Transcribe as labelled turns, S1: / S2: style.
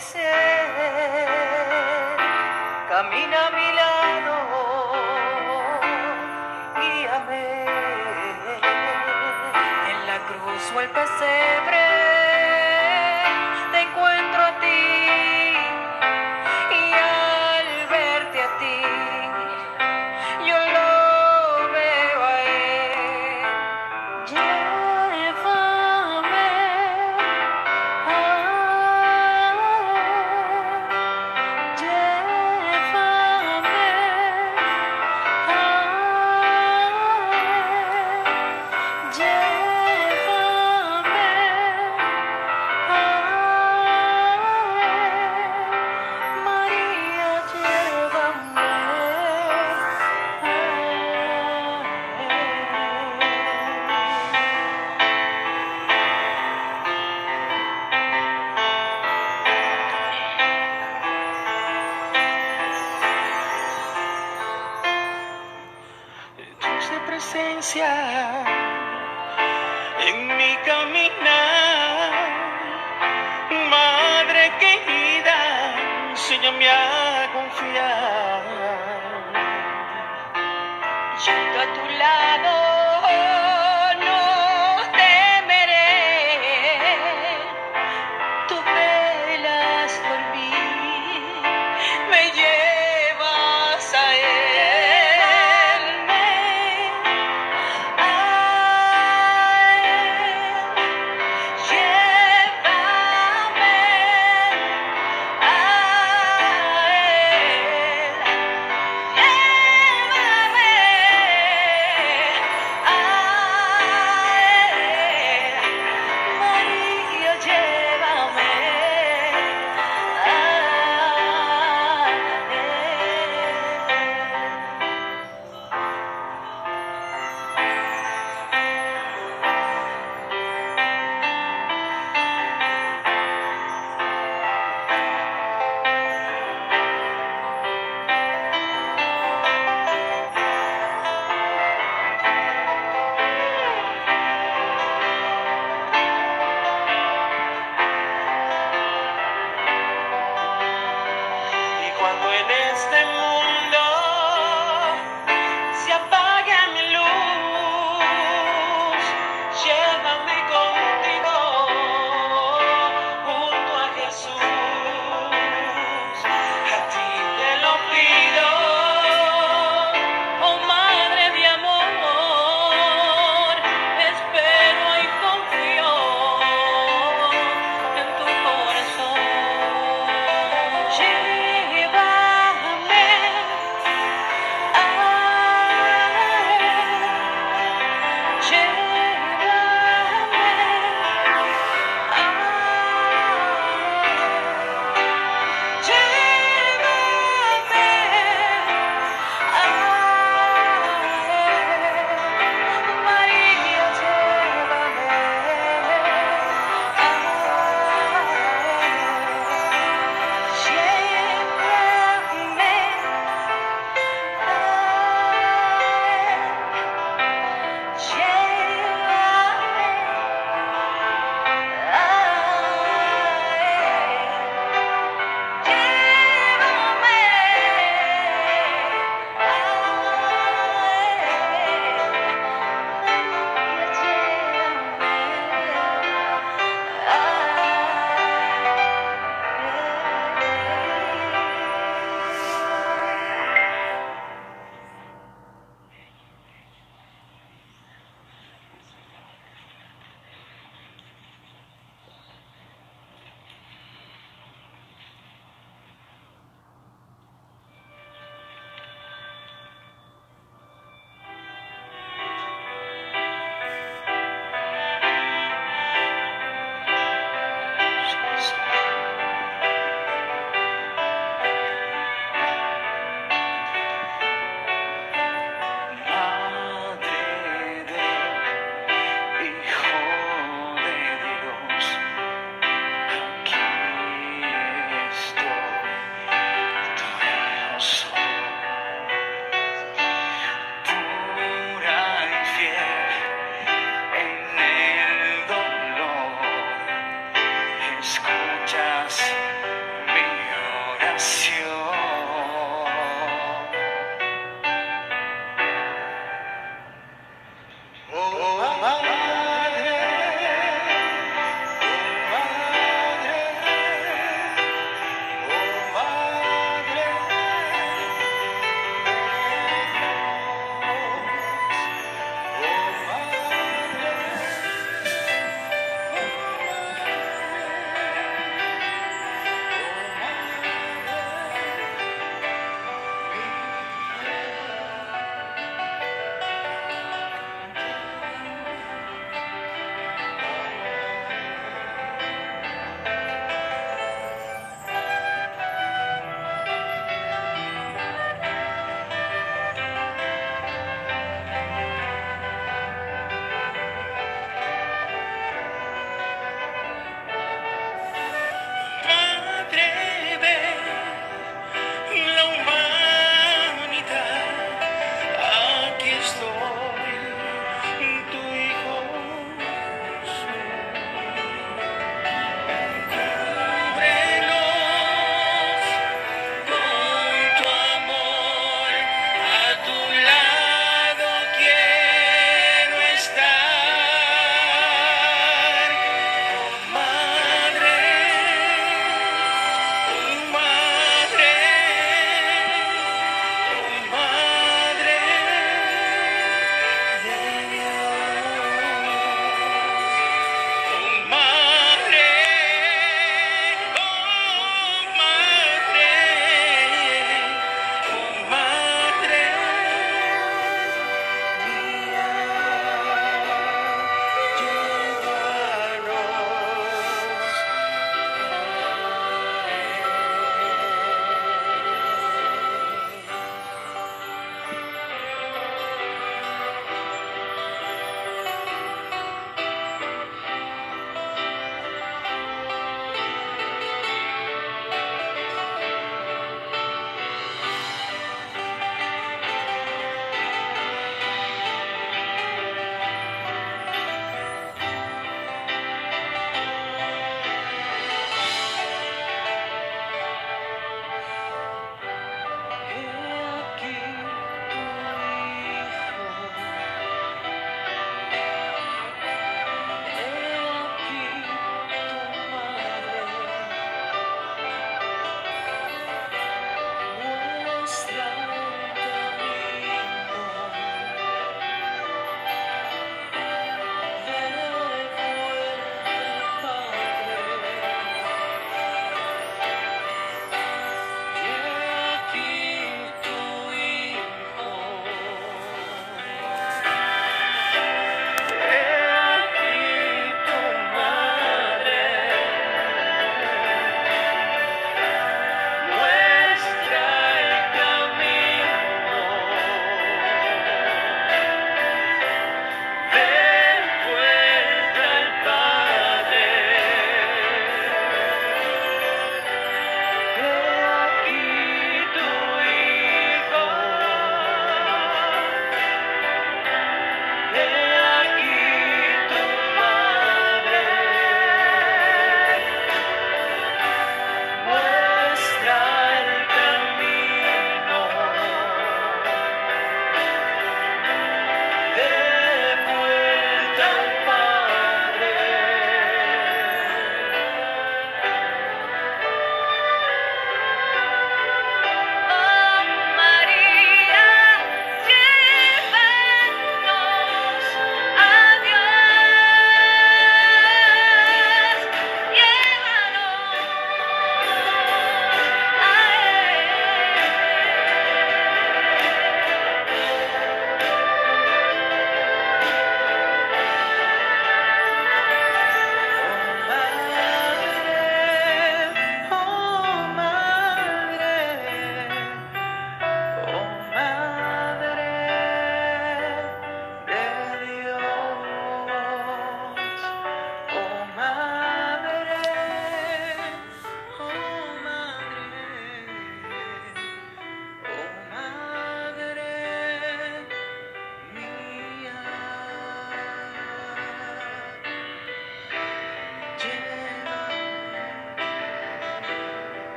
S1: ser, camina a mi lado, guíame en la cruz o el pesebre.
S2: presencia en mi caminar. Madre querida, enséñame a confiar.
S1: Yendo a tu lado. See